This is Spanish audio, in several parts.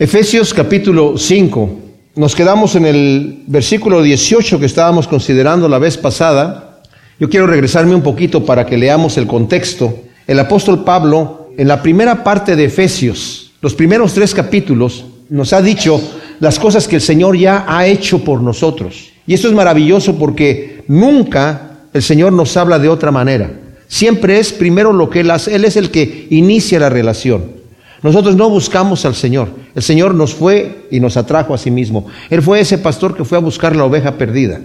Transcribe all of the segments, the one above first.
Efesios capítulo 5. Nos quedamos en el versículo 18 que estábamos considerando la vez pasada. Yo quiero regresarme un poquito para que leamos el contexto. El apóstol Pablo, en la primera parte de Efesios, los primeros tres capítulos, nos ha dicho las cosas que el Señor ya ha hecho por nosotros. Y esto es maravilloso porque nunca el Señor nos habla de otra manera. Siempre es primero lo que Él hace. Él es el que inicia la relación. Nosotros no buscamos al Señor. El Señor nos fue y nos atrajo a sí mismo. Él fue ese pastor que fue a buscar la oveja perdida,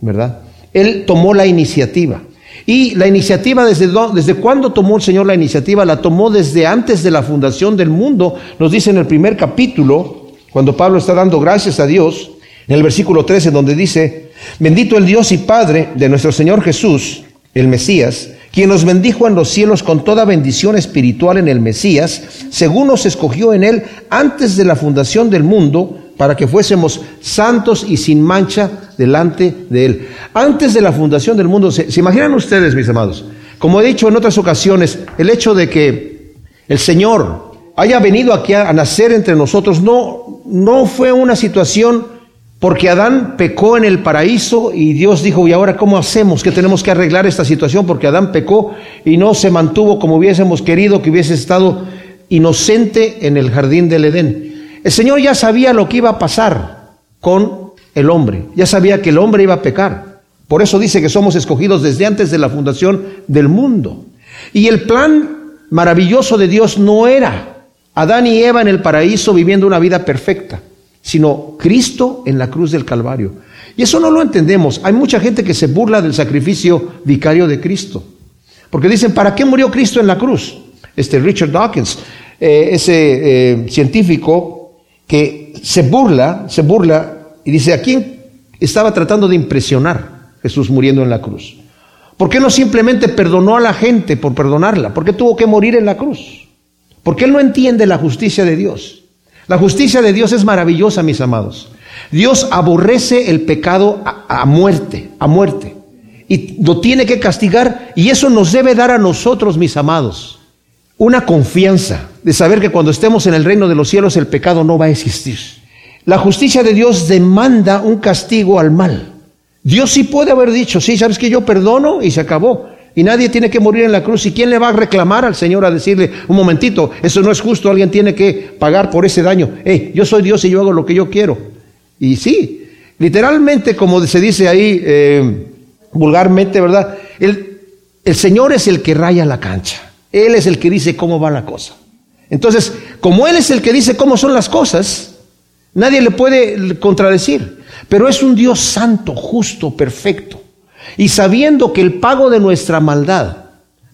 ¿verdad? Él tomó la iniciativa. Y la iniciativa, ¿desde, ¿desde cuándo tomó el Señor la iniciativa? La tomó desde antes de la fundación del mundo. Nos dice en el primer capítulo, cuando Pablo está dando gracias a Dios, en el versículo 13, donde dice, bendito el Dios y Padre de nuestro Señor Jesús, el Mesías, quien nos bendijo en los cielos con toda bendición espiritual en el Mesías, según nos escogió en él antes de la fundación del mundo, para que fuésemos santos y sin mancha delante de él. Antes de la fundación del mundo, ¿se, imaginan ustedes, mis amados? Como he dicho en otras ocasiones, el hecho de que el Señor haya venido aquí a, a nacer entre nosotros no, no fue una situación porque Adán pecó en el paraíso y Dios dijo, ¿y ahora cómo hacemos? Que tenemos que arreglar esta situación porque Adán pecó y no se mantuvo como hubiésemos querido, que hubiese estado inocente en el jardín del Edén. El Señor ya sabía lo que iba a pasar con el hombre, ya sabía que el hombre iba a pecar. Por eso dice que somos escogidos desde antes de la fundación del mundo. Y el plan maravilloso de Dios no era Adán y Eva en el paraíso viviendo una vida perfecta sino Cristo en la cruz del Calvario. Y eso no lo entendemos. Hay mucha gente que se burla del sacrificio vicario de Cristo. Porque dicen, ¿para qué murió Cristo en la cruz? Este Richard Dawkins, eh, ese eh, científico que se burla, se burla y dice, ¿a quién estaba tratando de impresionar Jesús muriendo en la cruz? ¿Por qué no simplemente perdonó a la gente por perdonarla? ¿Por qué tuvo que morir en la cruz? Porque él no entiende la justicia de Dios. La justicia de Dios es maravillosa, mis amados. Dios aborrece el pecado a, muerte, a muerte. Y lo tiene que castigar y eso nos debe dar a nosotros, mis amados, una confianza de saber que cuando estemos en el reino de los cielos el pecado no va a existir. La justicia de Dios demanda un castigo al mal. Dios sí puede haber dicho, sí, sabes que yo perdono y se acabó. Y nadie tiene que morir en la cruz. ¿Y quién le va a reclamar al Señor a decirle, un momentito, eso no es justo, alguien tiene que pagar por ese daño? Hey, yo soy Dios y yo hago lo que yo quiero. Y sí, literalmente, como se dice ahí eh, vulgarmente, ¿verdad? El, el Señor es el que raya la cancha. Él es el que dice cómo va la cosa. Entonces, como Él es el que dice cómo son las cosas, nadie le puede contradecir. Pero es un Dios santo, justo, perfecto. Y sabiendo que el pago de nuestra maldad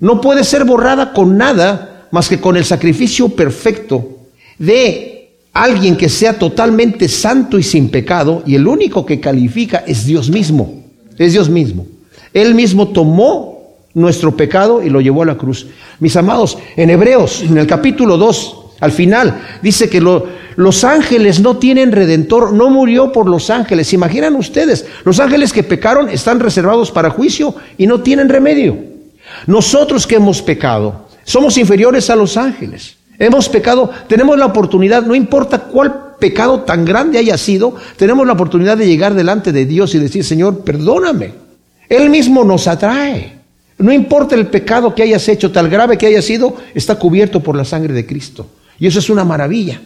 no puede ser borrada con nada más que con el sacrificio perfecto de alguien que sea totalmente santo y sin pecado, y el único que califica es Dios mismo, es Dios mismo. Él mismo tomó nuestro pecado y lo llevó a la cruz. Mis amados, en Hebreos, en el capítulo 2, al final, dice que los ángeles no tienen redentor, no murió por los ángeles. imaginan ustedes? Los ángeles que pecaron están reservados para juicio y no tienen remedio. Nosotros que hemos pecado, somos inferiores a los ángeles. Hemos pecado, tenemos la oportunidad, no importa cuál pecado tan grande haya sido, tenemos la oportunidad de llegar delante de Dios y decir, Señor, perdóname. Él mismo nos atrae. No importa el pecado que hayas hecho, tal grave que haya sido, está cubierto por la sangre de Cristo. Y eso es una maravilla,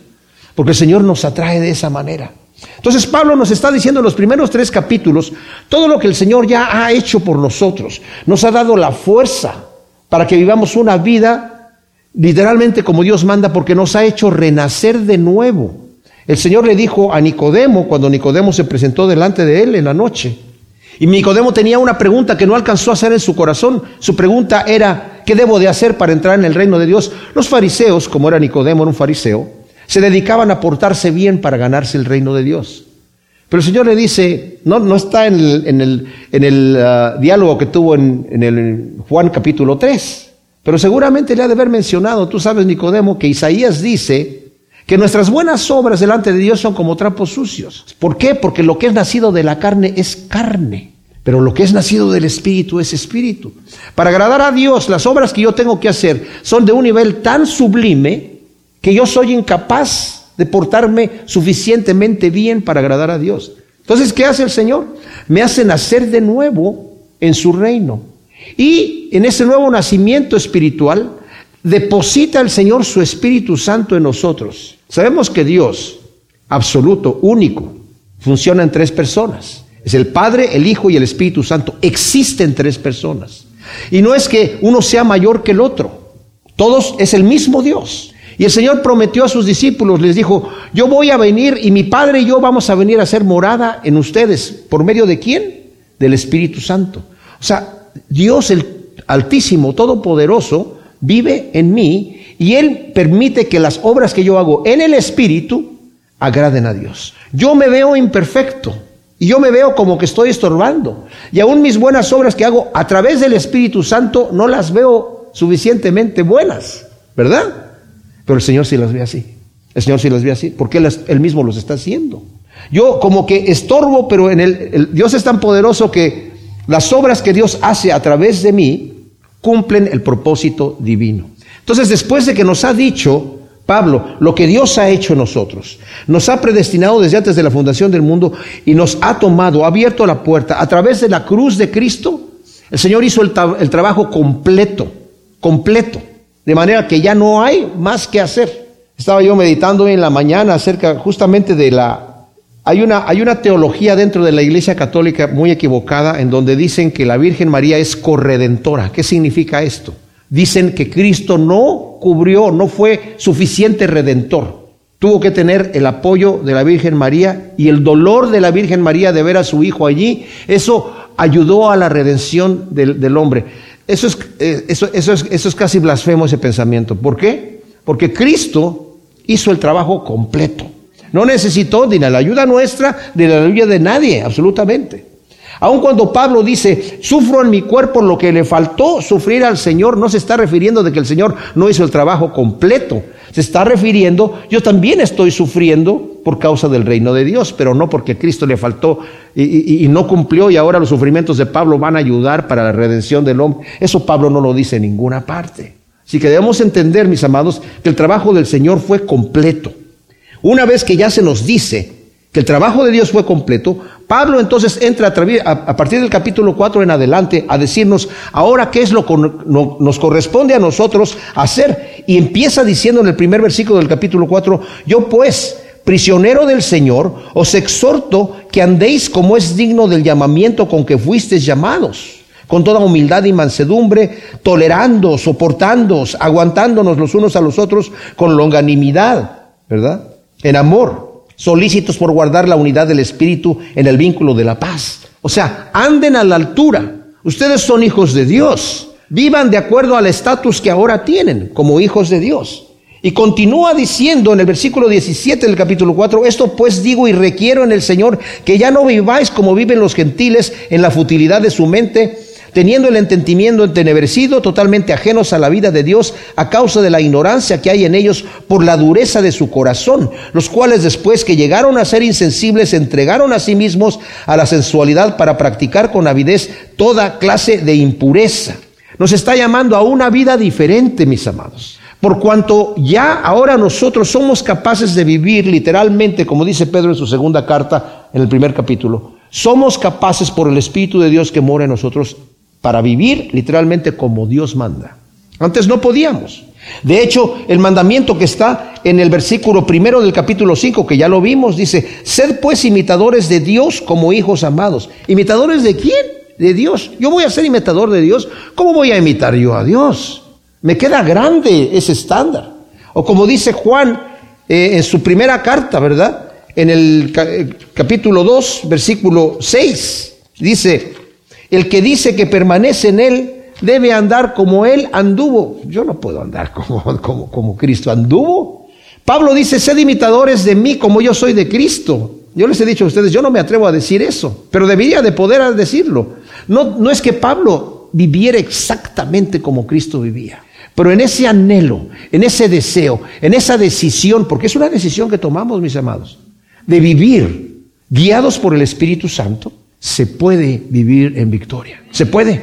porque el Señor nos atrae de esa manera. Entonces Pablo nos está diciendo en los primeros tres capítulos todo lo que el Señor ya ha hecho por nosotros. Nos ha dado la fuerza para que vivamos una vida literalmente como Dios manda, porque nos ha hecho renacer de nuevo. El Señor le dijo a Nicodemo, cuando Nicodemo se presentó delante de él en la noche, y Nicodemo tenía una pregunta que no alcanzó a hacer en su corazón. Su pregunta era, ¿qué debo de hacer para entrar en el reino de Dios? Los fariseos, como era Nicodemo, era un fariseo, se dedicaban a portarse bien para ganarse el reino de Dios. Pero el Señor le dice, no, no está en el, en el, en el ah, diálogo que tuvo en, en el Juan capítulo 3, pero seguramente le ha de haber mencionado, tú sabes Nicodemo, que Isaías dice que nuestras buenas obras delante de Dios son como trapos sucios. ¿Por qué? Porque lo que es nacido de la carne es carne, pero lo que es nacido del Espíritu es Espíritu. Para agradar a Dios, las obras que yo tengo que hacer son de un nivel tan sublime que yo soy incapaz de portarme suficientemente bien para agradar a Dios. Entonces, ¿qué hace el Señor? Me hace nacer de nuevo en su reino. Y en ese nuevo nacimiento espiritual, deposita el Señor su Espíritu Santo en nosotros. Sabemos que Dios, absoluto, único, funciona en tres personas. Es el Padre, el Hijo y el Espíritu Santo. Existen tres personas. Y no es que uno sea mayor que el otro. Todos es el mismo Dios. Y el Señor prometió a sus discípulos, les dijo, yo voy a venir y mi Padre y yo vamos a venir a hacer morada en ustedes. ¿Por medio de quién? Del Espíritu Santo. O sea, Dios el Altísimo, Todopoderoso, vive en mí y Él permite que las obras que yo hago en el Espíritu agraden a Dios. Yo me veo imperfecto y yo me veo como que estoy estorbando. Y aún mis buenas obras que hago a través del Espíritu Santo no las veo suficientemente buenas, ¿verdad? Pero el Señor sí las ve así. El Señor sí las ve así, porque Él, mismo los está haciendo. Yo como que estorbo, pero en el, Dios es tan poderoso que las obras que Dios hace a través de mí cumplen el propósito divino. Entonces, después de que nos ha dicho Pablo lo que Dios ha hecho en nosotros, nos ha predestinado desde antes de la fundación del mundo y nos ha tomado, abierto la puerta a través de la cruz de Cristo, el Señor hizo el, el trabajo completo, completo, de manera que ya no hay más que hacer. Estaba yo meditando hoy en la mañana acerca justamente de la hay una, hay una teología dentro de la Iglesia Católica muy equivocada en donde dicen que la Virgen María es corredentora. ¿Qué significa esto? Dicen que Cristo no cubrió, no fue suficiente redentor. Tuvo que tener el apoyo de la Virgen María y el dolor de la Virgen María de ver a su hijo allí. Eso ayudó a la redención del, hombre. Eso es, eh, eso, eso, es, eso es casi blasfemo ese pensamiento. ¿Por qué? Porque Cristo hizo el trabajo completo. No necesitó ni la ayuda nuestra ni la ayuda de nadie, absolutamente. Aun cuando Pablo dice, sufro en mi cuerpo lo que le faltó sufrir al Señor, no se está refiriendo de que el Señor no hizo el trabajo completo. Se está refiriendo, yo también estoy sufriendo por causa del reino de Dios, pero no porque Cristo le faltó y, no cumplió y ahora los sufrimientos de Pablo van a ayudar para la redención del hombre. Eso Pablo no lo dice en ninguna parte. Así que debemos entender, mis amados, que el trabajo del Señor fue completo. Una vez que ya se nos dice que el trabajo de Dios fue completo, Pablo entonces entra a, a partir del capítulo 4 en adelante a decirnos ahora qué es lo que nos corresponde a nosotros hacer. Y empieza diciendo en el primer versículo del capítulo 4, yo pues, prisionero del Señor, os exhorto que andéis como es digno del llamamiento con que fuisteis llamados con toda humildad y mansedumbre, tolerando, soportando, aguantándonos los unos a los otros con longanimidad, ¿verdad? en amor, solícitos por guardar la unidad del Espíritu en el vínculo de la paz. O sea, anden a la altura. Ustedes son hijos de Dios. Vivan de acuerdo al estatus que ahora tienen como hijos de Dios. Y continúa diciendo en el versículo 17 del capítulo 4, esto pues digo y requiero en el Señor que ya no viváis como viven los gentiles en la futilidad de su mente, teniendo el entendimiento entenebrecido, totalmente ajenos a la vida de Dios a causa de la ignorancia que hay en ellos por la dureza de su corazón, los cuales después que llegaron a ser insensibles se entregaron a sí mismos a la sensualidad para practicar con avidez toda clase de impureza. Nos está llamando a una vida diferente, mis amados. Por cuanto ya ahora nosotros somos capaces de vivir literalmente, como dice Pedro en su segunda carta, en el primer capítulo, somos capaces por el Espíritu de Dios que mora en nosotros para vivir literalmente como Dios manda. Antes no podíamos. De hecho, el mandamiento que está en el versículo primero del capítulo 5, que ya lo vimos, dice, sed pues imitadores de Dios como hijos amados. ¿Imitadores de quién? De Dios. Yo voy a ser imitador de Dios. ¿Cómo voy a imitar yo a Dios? Me queda grande ese estándar. O como dice Juan eh, en su primera carta, ¿verdad? En el eh, capítulo 2, versículo 6, dice, el que dice que permanece en Él debe andar como Él anduvo. Yo no puedo andar como, como, como Cristo anduvo. Pablo dice, sed imitadores de mí como yo soy de Cristo. Yo les he dicho a ustedes, yo no me atrevo a decir eso, pero debería de poder decirlo. No, no es que Pablo viviera exactamente como Cristo vivía, pero en ese anhelo, en ese deseo, en esa decisión, porque es una decisión que tomamos, mis amados, de vivir guiados por el Espíritu Santo, se puede vivir en victoria. Se puede,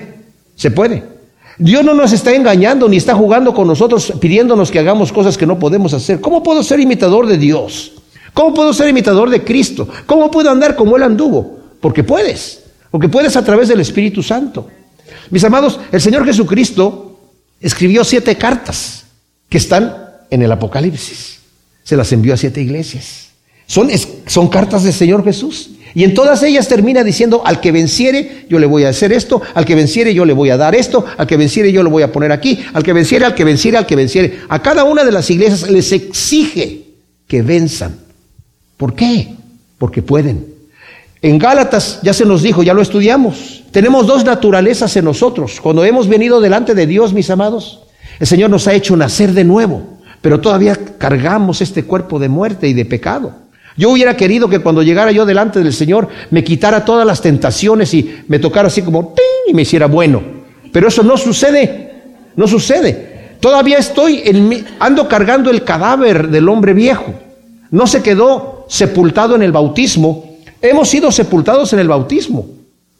se puede. Dios no nos está engañando ni está jugando con nosotros pidiéndonos que hagamos cosas que no podemos hacer. ¿Cómo puedo ser imitador de Dios? ¿Cómo puedo ser imitador de Cristo? ¿Cómo puedo andar como Él anduvo? Porque puedes, porque puedes a través del Espíritu Santo. Mis amados, el Señor Jesucristo escribió siete cartas que están en el Apocalipsis. Se las envió a siete iglesias. Son, cartas del Señor Jesús. Y en todas ellas termina diciendo, al que venciere, yo le voy a hacer esto, al que venciere, yo le voy a dar esto, al que venciere, yo lo voy a poner aquí, al que venciere, al que venciere, al que venciere. A cada una de las iglesias les exige que venzan. ¿Por qué? Porque pueden. En Gálatas ya se nos dijo, ya lo estudiamos, tenemos dos naturalezas en nosotros. Cuando hemos venido delante de Dios, mis amados, el Señor nos ha hecho nacer de nuevo, pero todavía cargamos este cuerpo de muerte y de pecado. Yo hubiera querido que cuando llegara yo delante del Señor me quitara todas las tentaciones y me tocara así como y me hiciera bueno. Pero eso no sucede, no sucede. Todavía estoy, en ando cargando el cadáver del hombre viejo. No se quedó sepultado en el bautismo. Hemos sido sepultados en el bautismo,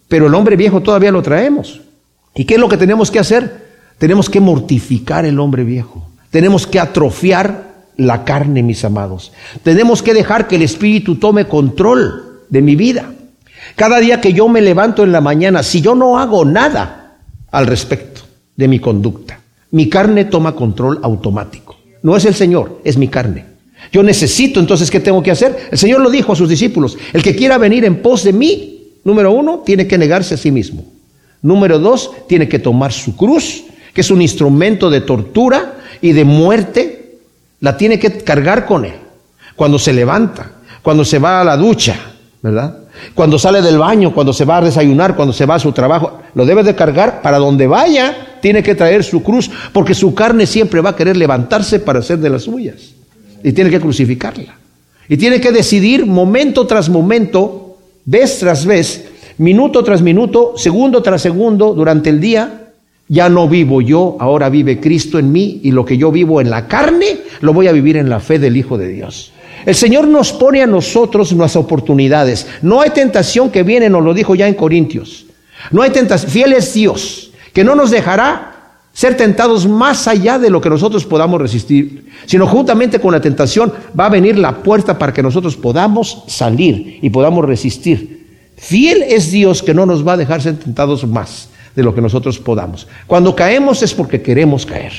pero el hombre viejo todavía lo traemos. ¿Y qué es lo que tenemos que hacer? Tenemos que mortificar el hombre viejo. Tenemos que atrofiar la carne, mis amados. Tenemos que dejar que el Espíritu tome control de mi vida. Cada día que yo me levanto en la mañana, si yo no hago nada al respecto de mi conducta, mi carne toma control automático. No es el Señor, es mi carne. Yo necesito, entonces, ¿qué tengo que hacer? El Señor lo dijo a sus discípulos, el que quiera venir en pos de mí, número uno, tiene que negarse a sí mismo. Número dos, tiene que tomar su cruz, que es un instrumento de tortura y de muerte la tiene que cargar con él. Cuando se levanta, cuando se va a la ducha, ¿verdad? Cuando sale del baño, cuando se va a desayunar, cuando se va a su trabajo, lo debe de cargar para donde vaya, tiene que traer su cruz, porque su carne siempre va a querer levantarse para hacer de las suyas. Y tiene que crucificarla. Y tiene que decidir momento tras momento, vez tras vez, minuto tras minuto, segundo tras segundo, durante el día, ya no vivo yo, ahora vive Cristo en mí y lo que yo vivo en la carne, lo voy a vivir en la fe del Hijo de Dios. El Señor nos pone a nosotros nuestras oportunidades. No hay tentación que viene, nos lo dijo ya en Corintios. No hay tentación, fiel es Dios, que no nos dejará ser tentados más allá de lo que nosotros podamos resistir, sino juntamente con la tentación va a venir la puerta para que nosotros podamos salir y podamos resistir. Fiel es Dios que no nos va a dejar ser tentados más de lo que nosotros podamos. Cuando caemos es porque queremos caer,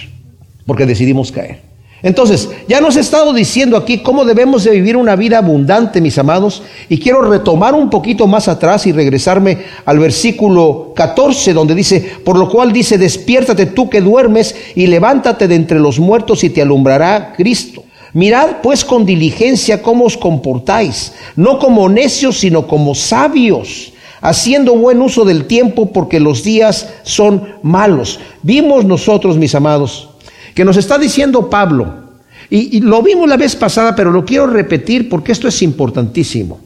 porque decidimos caer. Entonces, ya nos he estado diciendo aquí cómo debemos de vivir una vida abundante, mis amados, y quiero retomar un poquito más atrás y regresarme al versículo 14, donde dice, por lo cual dice, despiértate tú que duermes y levántate de entre los muertos y te alumbrará Cristo. Mirad pues con diligencia cómo os comportáis, no como necios, sino como sabios haciendo buen uso del tiempo porque los días son malos. Vimos nosotros, mis amados, que nos está diciendo Pablo, y, lo vimos la vez pasada, pero lo quiero repetir porque esto es importantísimo.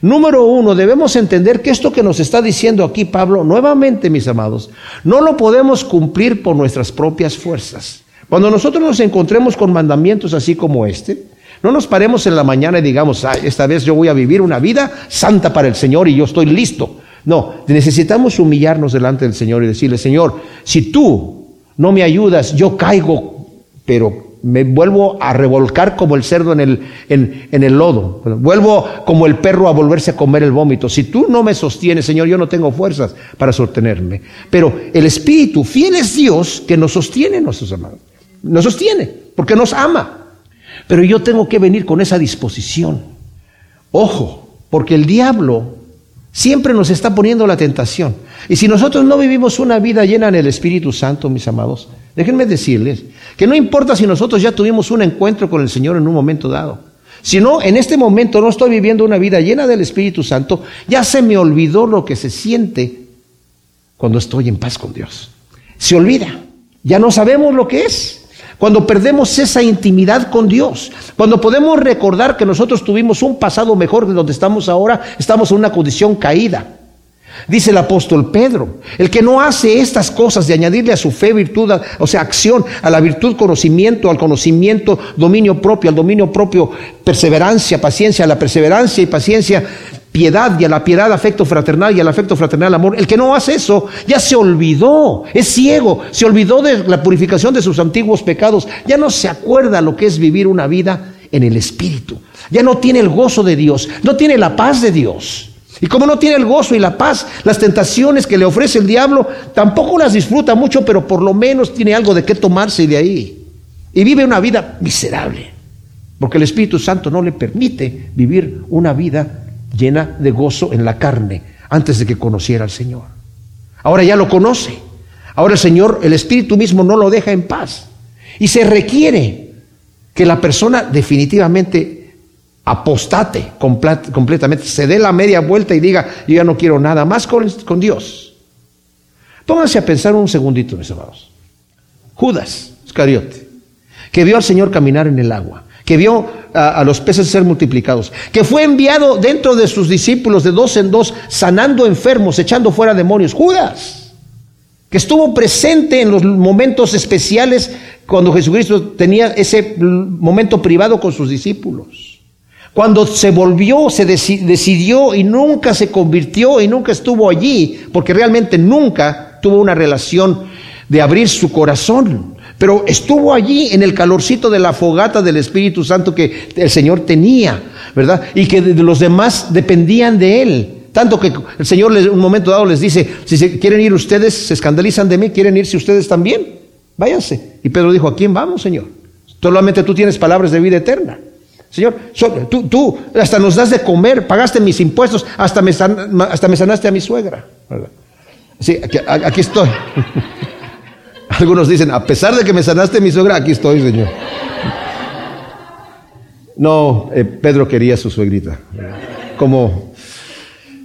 Número uno, debemos entender que esto que nos está diciendo aquí Pablo, nuevamente, mis amados, no lo podemos cumplir por nuestras propias fuerzas. Cuando nosotros nos encontremos con mandamientos así como este, no nos paremos en la mañana y digamos, esta vez yo voy a vivir una vida santa para el Señor y yo estoy listo. No, necesitamos humillarnos delante del Señor y decirle, Señor, si tú no me ayudas, yo caigo, pero me vuelvo a revolcar como el cerdo en el, en, el lodo. Vuelvo como el perro a volverse a comer el vómito. Si tú no me sostienes, Señor, yo no tengo fuerzas para sostenerme. Pero el Espíritu, fiel es Dios que nos sostiene, nuestros amados. Nos sostiene, porque nos ama. Pero yo tengo que venir con esa disposición. Ojo, porque el diablo siempre nos está poniendo la tentación. Y si nosotros no vivimos una vida llena en el Espíritu Santo, mis amados, déjenme decirles que no importa si nosotros ya tuvimos un encuentro con el Señor en un momento dado. Si no, en este momento no estoy viviendo una vida llena del Espíritu Santo, ya se me olvidó lo que se siente cuando estoy en paz con Dios. Se olvida. Ya no sabemos lo que es cuando perdemos esa intimidad con Dios, cuando podemos recordar que nosotros tuvimos un pasado mejor de donde estamos ahora, estamos en una condición caída. Dice el apóstol Pedro, el que no hace estas cosas de añadirle a su fe virtud, o sea, acción, a la virtud conocimiento, al conocimiento dominio propio, al dominio propio perseverancia, paciencia, a la perseverancia y paciencia piedad y a la piedad afecto fraternal y al afecto fraternal amor. El que no hace eso ya se olvidó, es ciego, se olvidó de la purificación de sus antiguos pecados, ya no se acuerda lo que es vivir una vida en el Espíritu, ya no tiene el gozo de Dios, no tiene la paz de Dios. Y como no tiene el gozo y la paz, las tentaciones que le ofrece el diablo, tampoco las disfruta mucho, pero por lo menos tiene algo de qué tomarse de ahí. Y vive una vida miserable, porque el Espíritu Santo no le permite vivir una vida llena de gozo en la carne antes de que conociera al Señor. Ahora ya lo conoce. Ahora el Señor, el Espíritu mismo no lo deja en paz. Y se requiere que la persona definitivamente apostate completamente, se dé la media vuelta y diga, yo ya no quiero nada más con, Dios. Pónganse a pensar un segundito, mis amados. Judas Iscariote, que vio al Señor caminar en el agua, que vio a, los peces ser multiplicados, que fue enviado dentro de sus discípulos de dos en dos, sanando enfermos, echando fuera demonios. Judas, que estuvo presente en los momentos especiales cuando Jesucristo tenía ese momento privado con sus discípulos. Cuando se volvió, se decidió y nunca se convirtió y nunca estuvo allí, porque realmente nunca tuvo una relación de abrir su corazón pero estuvo allí en el calorcito de la fogata del Espíritu Santo que el Señor tenía, ¿verdad? Y que los demás dependían de Él. Tanto que el Señor en un momento dado les dice, si quieren ir ustedes, se escandalizan de mí, quieren irse ustedes también, váyanse. Y Pedro dijo, ¿a quién vamos, Señor? Solamente tú tienes palabras de vida eterna. Señor, tú, tú hasta nos das de comer, pagaste mis impuestos, hasta me, sanaste a mi suegra. Sí, aquí estoy. Algunos dicen, a pesar de que me sanaste mi suegra, aquí estoy, Señor. No, eh, Pedro quería a su suegrita, como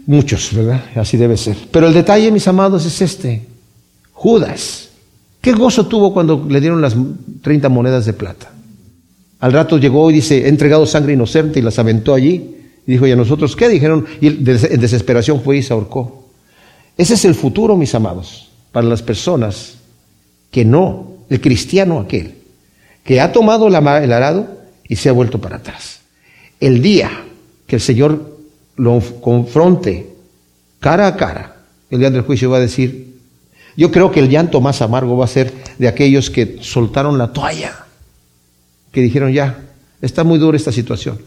muchos, ¿verdad? Así debe ser. Pero el detalle, mis amados, es este. Judas, ¿qué gozo tuvo cuando le dieron las 30 monedas de plata? Al rato llegó y dice, he entregado sangre inocente y las aventó allí. Y dijo, ¿y a nosotros qué? Dijeron, y en desesperación fue y se ahorcó. Ese es el futuro, mis amados, para las personas que no, el cristiano aquel, que ha tomado el arado y se ha vuelto para atrás. El día que el Señor lo confronte cara a cara, el día del juicio va a decir, yo creo que el llanto más amargo va a ser de aquellos que soltaron la toalla, que dijeron ya, está muy dura esta situación.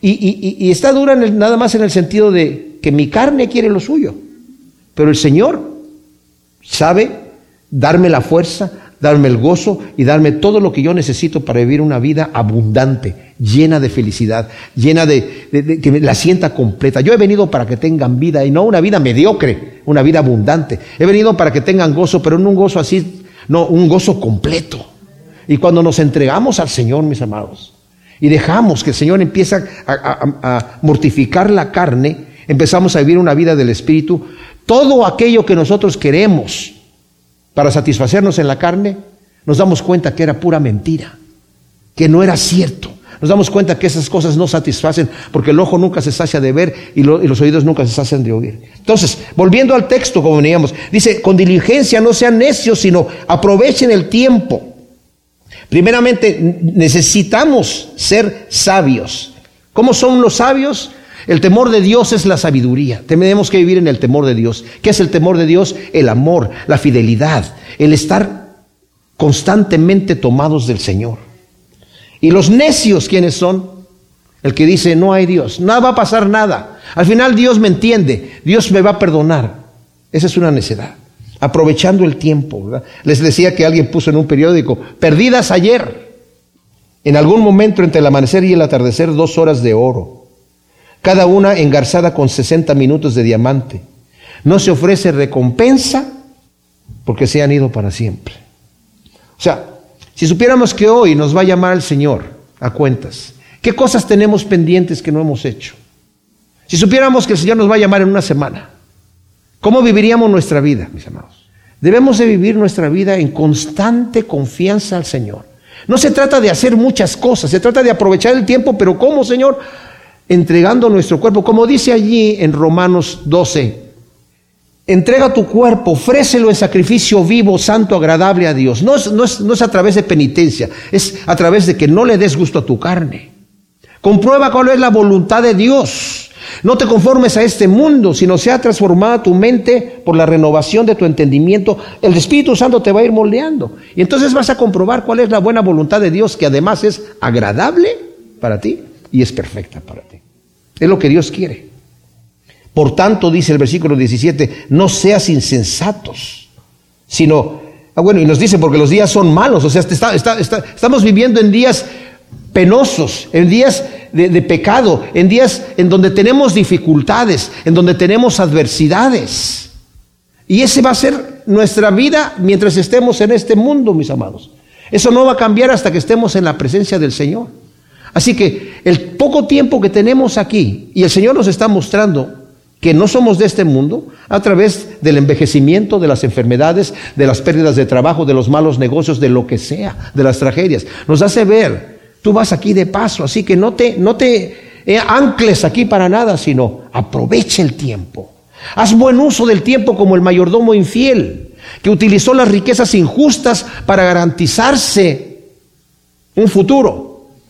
Y, está dura nada más en el sentido de que mi carne quiere lo suyo, pero el Señor sabe darme la fuerza, darme el gozo y darme todo lo que yo necesito para vivir una vida abundante, llena de felicidad, llena de, que la sienta completa. Yo he venido para que tengan vida y no una vida mediocre, una vida abundante. He venido para que tengan gozo, pero no un gozo así, no, un gozo completo. Y cuando nos entregamos al Señor, mis amados, y dejamos que el Señor empiece a mortificar la carne, empezamos a vivir una vida del Espíritu, todo aquello que nosotros queremos, para satisfacernos en la carne, nos damos cuenta que era pura mentira, que no era cierto. Nos damos cuenta que esas cosas no satisfacen porque el ojo nunca se sacia de ver y, los oídos nunca se sacian de oír. Entonces, volviendo al texto, como veníamos, dice, con diligencia no sean necios, sino aprovechen el tiempo. Primeramente, necesitamos ser sabios. ¿Cómo son los sabios? El temor de Dios es la sabiduría. Tenemos que vivir en el temor de Dios. ¿Qué es el temor de Dios? El amor, la fidelidad, el estar constantemente tomados del Señor. Y los necios, ¿quiénes son? El que dice, no hay Dios, nada va a pasar nada. Al final Dios me entiende, Dios me va a perdonar. Esa es una necedad. Aprovechando el tiempo. Les decía que alguien puso en un periódico, perdidas ayer. En algún momento entre el amanecer y el atardecer, dos horas de oro cada una engarzada con 60 minutos de diamante. No se ofrece recompensa porque se han ido para siempre. O sea, si supiéramos que hoy nos va a llamar el Señor a cuentas, ¿qué cosas tenemos pendientes que no hemos hecho? Si supiéramos que el Señor nos va a llamar en una semana, ¿cómo viviríamos nuestra vida, mis amados? Debemos de vivir nuestra vida en constante confianza al Señor. No se trata de hacer muchas cosas, se trata de aprovechar el tiempo, pero ¿cómo, Señor? Entregando nuestro cuerpo, como dice allí en Romanos 12. Entrega tu cuerpo, ofrécelo en sacrificio vivo, santo, agradable a Dios. No es, a través de penitencia, es a través de que no le des gusto a tu carne. Comprueba cuál es la voluntad de Dios. No te conformes a este mundo, sino sea transformada tu mente por la renovación de tu entendimiento. El Espíritu Santo te va a ir moldeando. Y entonces vas a comprobar cuál es la buena voluntad de Dios, que además es agradable para ti y es perfecta para ti. Es lo que Dios quiere. Por tanto, dice el versículo 17, no seas insensatos, sino, ah, bueno, y nos dice porque los días son malos, o sea, estamos viviendo en días penosos, en días de, de, pecado, en días en donde tenemos dificultades, en donde tenemos adversidades. Y ese va a ser nuestra vida mientras estemos en este mundo, mis amados. Eso no va a cambiar hasta que estemos en la presencia del Señor. Así que el poco tiempo que tenemos aquí, y el Señor nos está mostrando que no somos de este mundo a través del envejecimiento, de las enfermedades, de las pérdidas de trabajo, de los malos negocios, de lo que sea, de las tragedias. Nos hace ver, tú vas aquí de paso, así que no te, no te eh, ancles aquí para nada, sino aprovecha el tiempo. Haz buen uso del tiempo como el mayordomo infiel, que utilizó las riquezas injustas para garantizarse un futuro.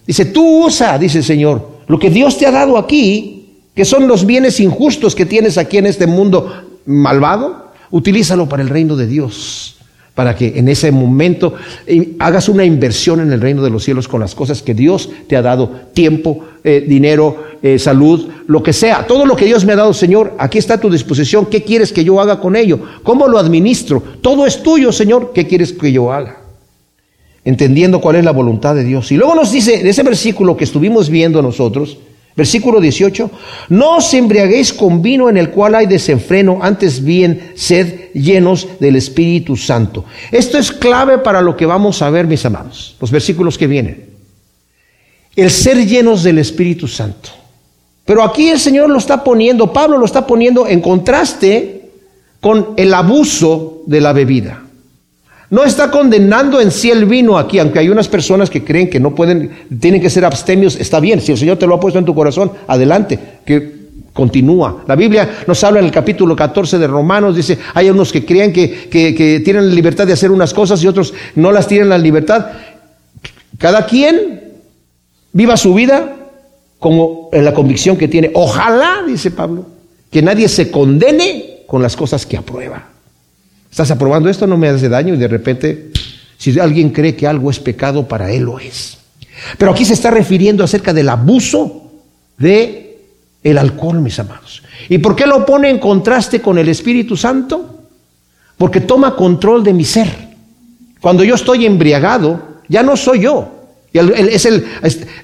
Dice, tú usa, dice el Señor, lo que Dios te ha dado aquí que son los bienes injustos que tienes aquí en este mundo malvado, utilízalo para el reino de Dios, para que en ese momento eh, hagas una inversión en el reino de los cielos con las cosas que Dios te ha dado, tiempo, eh, dinero, eh, salud, lo que sea, todo lo que Dios me ha dado, Señor, aquí está a tu disposición, ¿qué quieres que yo haga con ello? ¿Cómo lo administro? Todo es tuyo, Señor, ¿qué quieres que yo haga? Entendiendo cuál es la voluntad de Dios. Y luego nos dice, en ese versículo que estuvimos viendo nosotros, Versículo 18, no os embriaguéis con vino en el cual hay desenfreno, antes bien sed llenos del Espíritu Santo. Esto es clave para lo que vamos a ver, mis amados, los versículos que vienen. El ser llenos del Espíritu Santo. Pero aquí el Señor lo está poniendo, Pablo lo está poniendo en contraste con el abuso de la bebida. No está condenando en sí el vino aquí, aunque hay unas personas que creen que no pueden, tienen que ser abstemios, está bien, si el Señor te lo ha puesto en tu corazón, adelante, que continúa. La Biblia nos habla en el capítulo 14 de Romanos, dice, hay unos que creen que, que tienen la libertad de hacer unas cosas y otros no las tienen la libertad. Cada quien viva su vida como en la convicción que tiene. Ojalá, dice Pablo, que nadie se condene con las cosas que aprueba. Estás aprobando esto, no me hace daño y de repente, si alguien cree que algo es pecado, para él lo es. Pero aquí se está refiriendo acerca del abuso de el alcohol, mis amados. ¿Y por qué lo pone en contraste con el Espíritu Santo? Porque toma control de mi ser. Cuando yo estoy embriagado, ya no soy yo. Es, el,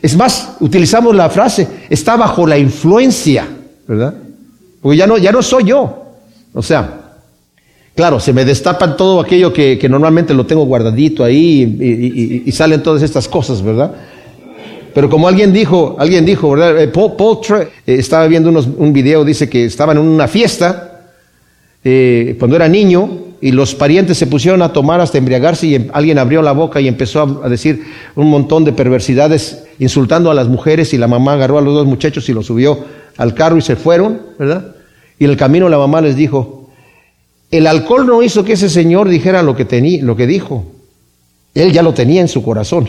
es más, utilizamos la frase, está bajo la influencia, ¿verdad? Porque ya no, ya no soy yo. O sea, Claro, se me destapan todo aquello que, normalmente lo tengo guardadito ahí y, salen todas estas cosas, ¿verdad? Pero como alguien dijo, alguien dijo, ¿verdad? Eh, Paul, eh, estaba viendo un video, dice que estaban en una fiesta eh, cuando era niño y los parientes se pusieron a tomar hasta embriagarse y em, alguien abrió la boca y empezó a, decir un montón de perversidades insultando a las mujeres y la mamá agarró a los dos muchachos y los subió al carro y se fueron, ¿verdad? Y en el camino la mamá les dijo, el alcohol no hizo que ese señor dijera lo que, tenía, lo que dijo. Él ya lo tenía en su corazón.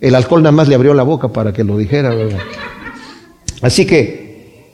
El alcohol nada más le abrió la boca para que lo dijera. Así que,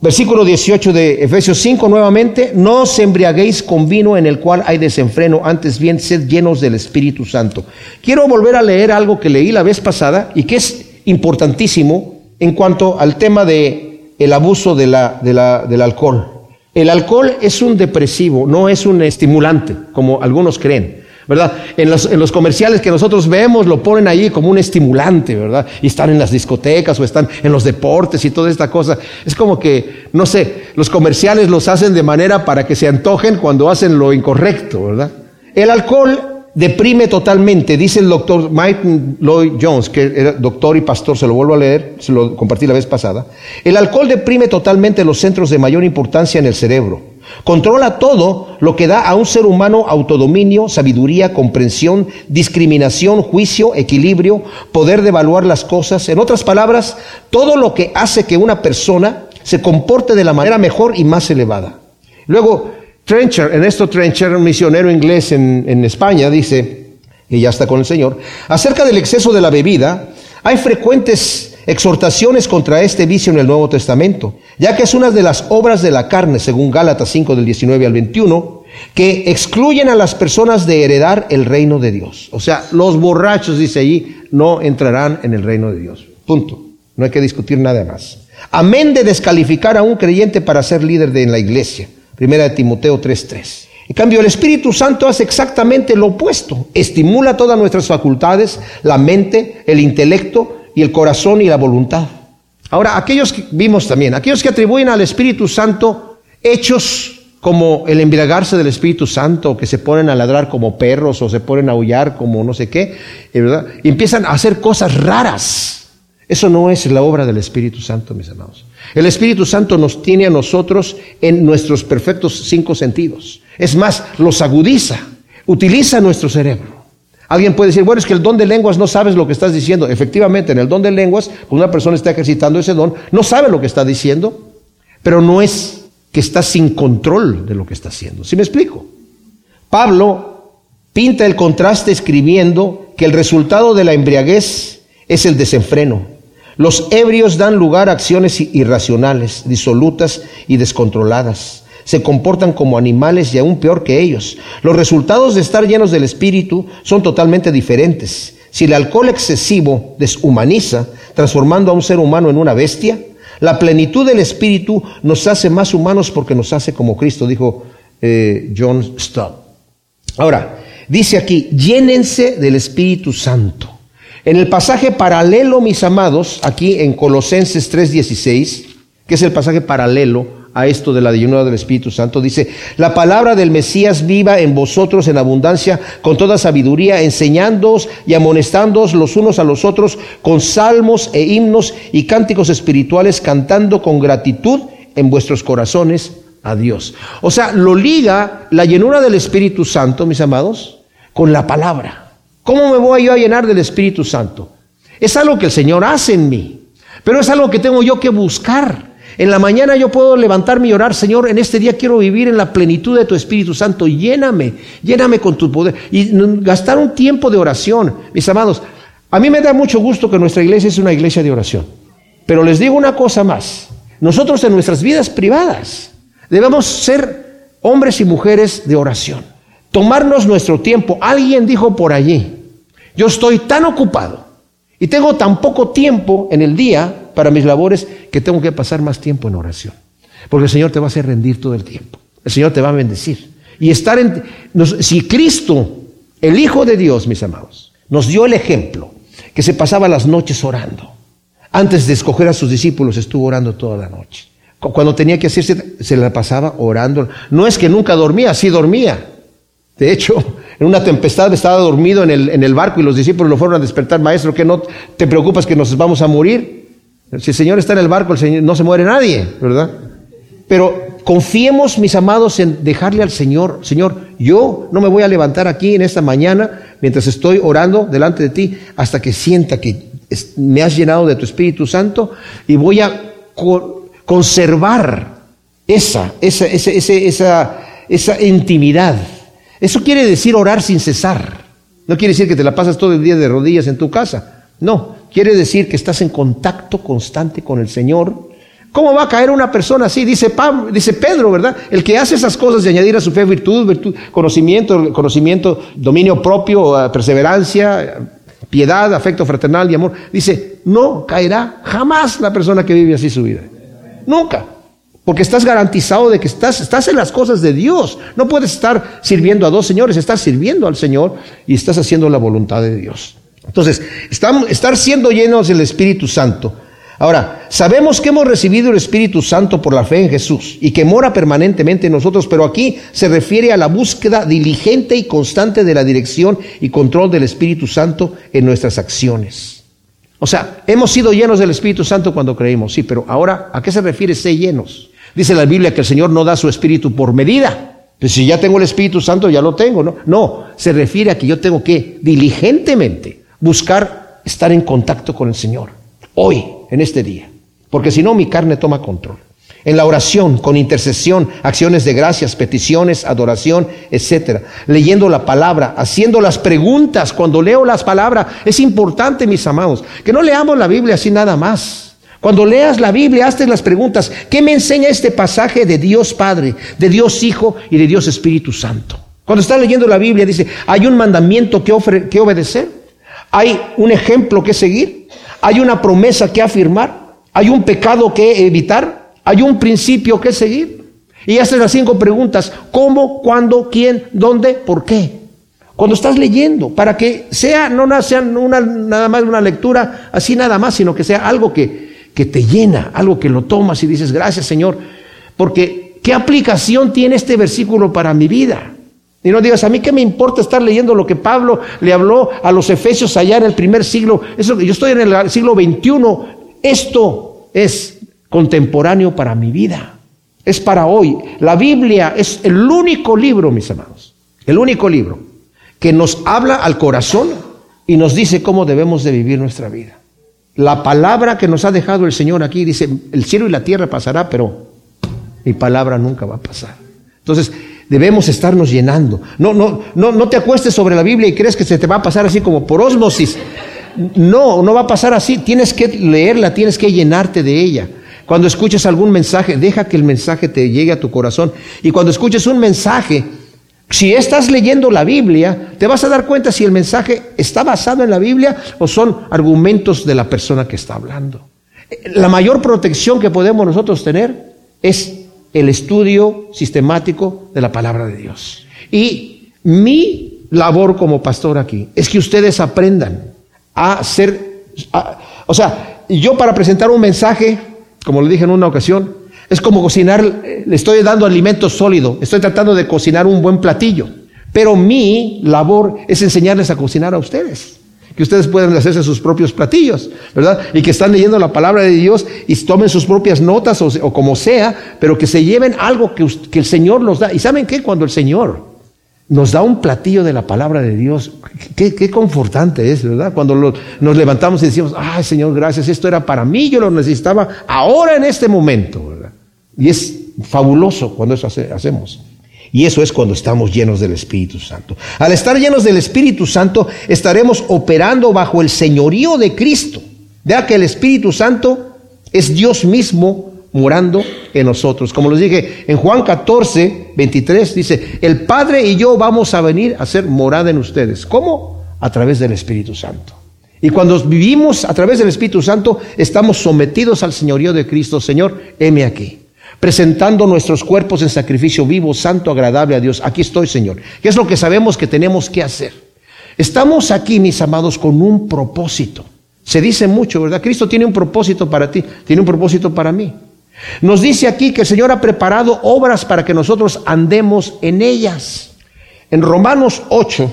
versículo 18 de Efesios 5 nuevamente, no os embriaguéis con vino en el cual hay desenfreno, antes bien sed llenos del Espíritu Santo. Quiero volver a leer algo que leí la vez pasada y que es importantísimo en cuanto al tema de el abuso de la, del alcohol. El alcohol es un depresivo, no es un estimulante, como algunos creen. ¿verdad? En los, comerciales que nosotros vemos lo ponen ahí como un estimulante, ¿verdad? Y están en las discotecas o están en los deportes y toda esta cosa. Es como que, no sé, los comerciales los hacen de manera para que se antojen cuando hacen lo incorrecto, ¿verdad? El alcohol deprime totalmente, dice el doctor Mike Lloyd Jones, que era doctor y pastor, se lo vuelvo a leer, se lo compartí la vez pasada. El alcohol deprime totalmente los centros de mayor importancia en el cerebro. Controla todo lo que da a un ser humano autodominio, sabiduría, comprensión, discriminación, juicio, equilibrio, poder de evaluar las cosas. En otras palabras, todo lo que hace que una persona se comporte de la manera mejor y más elevada. Luego, Trencher, Ernesto Trencher, un misionero inglés en, España, dice, y ya está con el Señor, acerca del exceso de la bebida, hay frecuentes exhortaciones contra este vicio en el Nuevo Testamento, ya que es una de las obras de la carne, según Gálatas 5 del 19 al 21, que excluyen a las personas de heredar el reino de Dios. O sea, los borrachos, dice allí, no entrarán en el reino de Dios. Punto. No hay que discutir nada más. Amén de descalificar a un creyente para ser líder de en la iglesia. Primera de Timoteo 3:3. En cambio, el Espíritu Santo hace exactamente lo opuesto. Estimula todas nuestras facultades, la mente, el intelecto y el corazón y la voluntad. Ahora, aquellos que vimos también, aquellos que atribuyen al Espíritu Santo hechos como el embriagarse del Espíritu Santo, que se ponen a ladrar como perros o se ponen a aullar como no sé qué, eh, ¿verdad? Empiezan a hacer cosas raras. Eso no es la obra del Espíritu Santo, mis amados. El Espíritu Santo nos tiene a nosotros en nuestros perfectos cinco sentidos. Es más, los agudiza, utiliza nuestro cerebro. Alguien puede decir, bueno, es que el don de lenguas no sabes lo que estás diciendo. Efectivamente, en el don de lenguas, cuando una persona está ejercitando ese don, no sabe lo que está diciendo, pero no es que está sin control de lo que está haciendo. ¿Sí me explico? Pablo pinta el contraste escribiendo que el resultado de la embriaguez es el desenfreno. Los ebrios dan lugar a acciones irracionales, disolutas y descontroladas. Se comportan como animales y aún peor que ellos. Los resultados de estar llenos del Espíritu son totalmente diferentes. Si el alcohol excesivo deshumaniza, transformando a un ser humano en una bestia, la plenitud del Espíritu nos hace más humanos porque nos hace como Cristo, dijo eh, John Stott. Ahora, dice aquí, llénense del Espíritu Santo. En el pasaje paralelo, mis amados, aquí en Colosenses 3:16, que es el pasaje paralelo a esto de la llenura del Espíritu Santo, dice, la palabra del Mesías viva en vosotros en abundancia, con toda sabiduría, enseñándoos y amonestándoos los unos a los otros con salmos e himnos y cánticos espirituales, cantando con gratitud en vuestros corazones a Dios. O sea, lo liga la llenura del Espíritu Santo, mis amados, con la palabra. ¿Cómo me voy yo a llenar del Espíritu Santo? Es algo que el Señor hace en mí, pero es algo que tengo yo que buscar. En la mañana yo puedo levantarme y orar, Señor, en este día quiero vivir en la plenitud de tu Espíritu Santo, lléname, lléname con tu poder. Y gastar un tiempo de oración, mis amados. A mí me da mucho gusto que nuestra iglesia es una iglesia de oración. Pero les digo una cosa más. Nosotros en nuestras vidas privadas debemos ser hombres y mujeres de oración. Tomarnos nuestro tiempo. Alguien dijo por allí, yo estoy tan ocupado y tengo tan poco tiempo en el día para mis labores que tengo que pasar más tiempo en oración. Porque el Señor te va a hacer rendir todo el tiempo. El Señor te va a bendecir. Y estar en... si Cristo, el Hijo de Dios, mis amados, nos dio el ejemplo que se pasaba las noches orando. Antes de escoger a sus discípulos estuvo orando toda la noche. Cuando tenía que hacerse, se la pasaba orando. No es que nunca dormía, sí dormía. De hecho, en una tempestad estaba dormido en el, en el barco y los discípulos lo fueron a despertar, maestro, que no te preocupas que nos vamos a morir. Si el Señor está en el barco, el Señor, no se muere nadie, ¿verdad? Pero confiemos, mis amados, en dejarle al Señor, Señor, yo no me voy a levantar aquí en esta mañana mientras estoy orando delante de ti hasta que sienta que me has llenado de tu Espíritu Santo y voy a conservar esa, esa, esa, esa, esa intimidad. Eso quiere decir orar sin cesar. No quiere decir que te la pasas todo el día de rodillas en tu casa. No, quiere decir que estás en contacto constante con el Señor. ¿Cómo va a caer una persona así? Dice, Pablo, dice Pedro, ¿verdad? El que hace esas cosas de añadir a su fe virtud, virtud conocimiento, conocimiento, dominio propio, eh, perseverancia, piedad, afecto fraternal y amor. Dice, no caerá jamás la persona que vive así su vida. Nunca. Porque estás garantizado de que estás, estás en las cosas de Dios. No puedes estar sirviendo a dos señores, estás sirviendo al Señor y estás haciendo la voluntad de Dios. Entonces, estar siendo llenos del Espíritu Santo. Ahora, sabemos que hemos recibido el Espíritu Santo por la fe en Jesús y que mora permanentemente en nosotros, pero aquí se refiere a la búsqueda diligente y constante de la dirección y control del Espíritu Santo en nuestras acciones. O sea, hemos sido llenos del Espíritu Santo cuando creímos, sí, pero ahora, ¿a qué se refiere ser llenos? Dice la Biblia que el Señor no da su Espíritu por medida. Pues si ya tengo el Espíritu Santo, ya lo tengo, ¿no? No, se refiere a que yo tengo que diligentemente buscar estar en contacto con el Señor, hoy, en este día, porque si no mi carne toma control. en la oración, con intercesión, acciones de gracias, peticiones, adoración, etcétera. Leyendo la palabra, haciendo las preguntas. Cuando leo las palabras, es importante, mis amados, que no leamos la Biblia así nada más. Cuando leas la Biblia, hazte las preguntas. ¿Qué me enseña este pasaje de Dios Padre, de Dios Hijo y de Dios Espíritu Santo? Cuando estás leyendo la Biblia, dice, hay un mandamiento que, que obedecer, hay un ejemplo que seguir, hay una promesa que afirmar, hay un pecado que evitar, hay un principio que seguir. Y haces las cinco preguntas. ¿Cómo? ¿Cuándo? ¿Quién? ¿Dónde? ¿Por qué? Cuando estás leyendo, para que sea, no sea una, nada más una lectura así nada más, sino que sea algo que, que te llena, algo que lo tomas y dices, gracias Señor, porque ¿qué aplicación tiene este versículo para mi vida? Y no digas, a mí qué me importa estar leyendo lo que Pablo le habló a los efesios allá en el primer siglo. Eso, yo estoy en el siglo XXI. Esto es contemporáneo para mi vida. Es para hoy. La Biblia es el único libro, mis hermanos, el único libro que nos habla al corazón y nos dice cómo debemos de vivir nuestra vida. La palabra que nos ha dejado el Señor aquí dice, el cielo y la tierra pasará, pero mi palabra nunca va a pasar. Entonces, debemos estarnos llenando. No, no, no, no te acuestes sobre la Biblia y crees que se te va a pasar así como por ósmosis. No, no va a pasar así. Tienes que leerla, tienes que llenarte de ella. Cuando escuches algún mensaje, deja que el mensaje te llegue a tu corazón. Y cuando escuches un mensaje, si estás leyendo la Biblia, te vas a dar cuenta si el mensaje está basado en la Biblia o son argumentos de la persona que está hablando. La mayor protección que podemos nosotros tener es el estudio sistemático de la palabra de Dios. Y mi labor como pastor aquí es que ustedes aprendan a ser, o sea, yo para presentar un mensaje como le dije en una ocasión, es como cocinar, le estoy dando alimento sólido, estoy tratando de cocinar un buen platillo, pero mi labor es enseñarles a cocinar a ustedes, que ustedes puedan hacerse sus propios platillos, ¿verdad? Y que están leyendo la palabra de Dios y tomen sus propias notas o, como sea, pero que se lleven algo que, el Señor nos da. ¿Y saben qué? Cuando el Señor nos da un platillo de la palabra de Dios. Qué, confortante es, ¿verdad? Cuando nos levantamos y decimos, ay Señor, gracias, esto era para mí, yo lo necesitaba ahora en este momento. Y es fabuloso cuando eso hacemos. Y eso es cuando estamos llenos del Espíritu Santo. Al estar llenos del Espíritu Santo, estaremos operando bajo el señorío de Cristo. Vea que el Espíritu Santo es Dios mismo morando en nosotros. Como les dije, en Juan 14, 23 dice, el Padre y yo vamos a venir a ser morada en ustedes. ¿Cómo? A través del Espíritu Santo. Y cuando vivimos a través del Espíritu Santo, estamos sometidos al señorío de Cristo. Señor, heme aquí. Presentando nuestros cuerpos en sacrificio vivo, santo, agradable a Dios. Aquí estoy, Señor. ¿Qué es lo que sabemos que tenemos que hacer? Estamos aquí, mis amados, con un propósito. Se dice mucho, ¿verdad? Cristo tiene un propósito para ti, tiene un propósito para mí. Nos dice aquí que el Señor ha preparado obras para que nosotros andemos en ellas. En Romanos 8,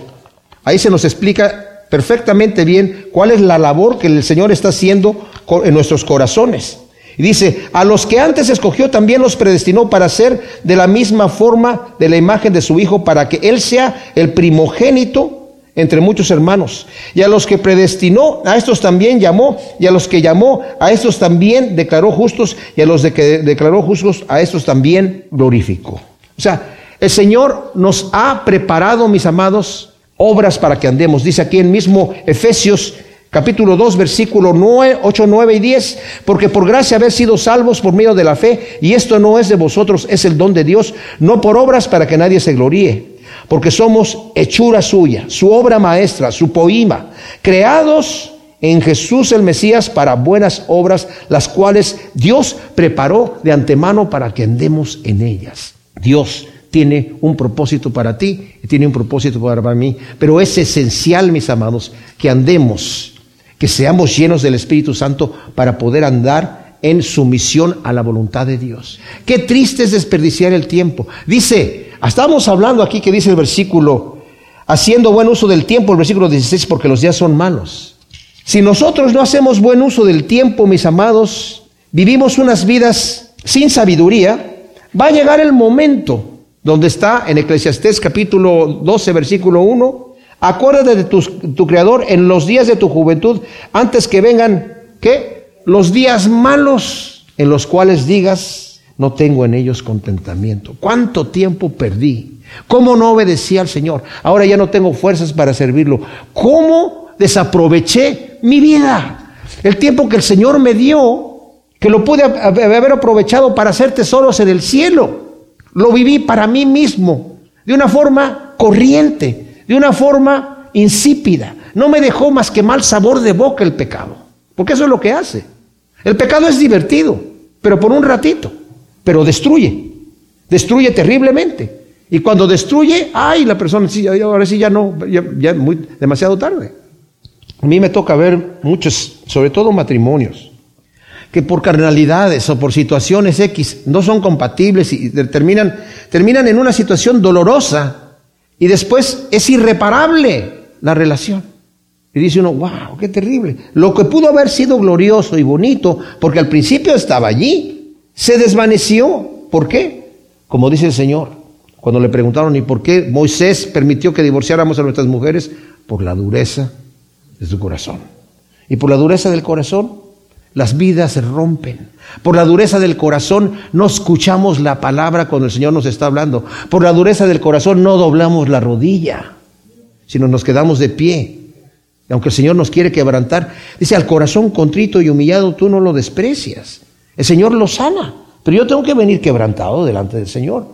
ahí se nos explica perfectamente bien cuál es la labor que el Señor está haciendo en nuestros corazones. Y dice, a los que antes escogió también los predestinó para ser de la misma forma de la imagen de su Hijo, para que Él sea el primogénito entre muchos hermanos. Y a los que predestinó, a estos también llamó, y a los que llamó, a estos también declaró justos, y a los de que declaró justos, a estos también glorificó. O sea, el Señor nos ha preparado, mis amados, obras para que andemos. Dice aquí en mismo Efesios capítulo 2, versículo 9, 8, 9 y 10, porque por gracia habéis sido salvos por medio de la fe, y esto no es de vosotros, es el don de Dios, no por obras para que nadie se gloríe porque somos hechura suya, su obra maestra, su poema, creados en Jesús el Mesías para buenas obras, las cuales Dios preparó de antemano para que andemos en ellas. Dios tiene un propósito para ti y tiene un propósito para mí, pero es esencial, mis amados, que andemos, que seamos llenos del Espíritu Santo para poder andar en sumisión a la voluntad de Dios. Qué triste es desperdiciar el tiempo. Dice, Estamos hablando aquí que dice el versículo, haciendo buen uso del tiempo, el versículo 16, porque los días son malos. Si nosotros no hacemos buen uso del tiempo, mis amados, vivimos unas vidas sin sabiduría, va a llegar el momento donde está en Eclesiastés capítulo 12, versículo 1, acuérdate de tu, tu Creador en los días de tu juventud, antes que vengan, ¿qué? Los días malos en los cuales digas, no tengo en ellos contentamiento. ¿Cuánto tiempo perdí? ¿Cómo no obedecí al Señor? Ahora ya no tengo fuerzas para servirlo. ¿Cómo desaproveché mi vida? El tiempo que el Señor me dio, que lo pude haber aprovechado para hacer tesoros en el cielo. Lo viví para mí mismo, de una forma corriente, de una forma insípida. No me dejó más que mal sabor de boca el pecado, porque eso es lo que hace. El pecado es divertido, pero por un ratito, pero destruye, destruye terriblemente. Y cuando destruye, ay, la persona, sí, ahora sí ya no, ya, muy, demasiado tarde. A mí me toca ver muchos, sobre todo matrimonios, que por carnalidades o por situaciones X no son compatibles y terminan, terminan en una situación dolorosa y después es irreparable la relación. Y dice uno, wow, qué terrible. Lo que pudo haber sido glorioso y bonito, porque al principio estaba allí, se desvaneció. ¿Por qué? Como dice el Señor, cuando le preguntaron, ¿y por qué Moisés permitió que divorciáramos a nuestras mujeres? Por la dureza de su corazón. Y por la dureza del corazón las vidas se rompen. Por la dureza del corazón no escuchamos la palabra cuando el Señor nos está hablando. Por la dureza del corazón no doblamos la rodilla, sino nos quedamos de pie. Y aunque el Señor nos quiere quebrantar, dice, al corazón contrito y humillado tú no lo desprecias. El Señor lo sana, pero yo tengo que venir quebrantado delante del Señor.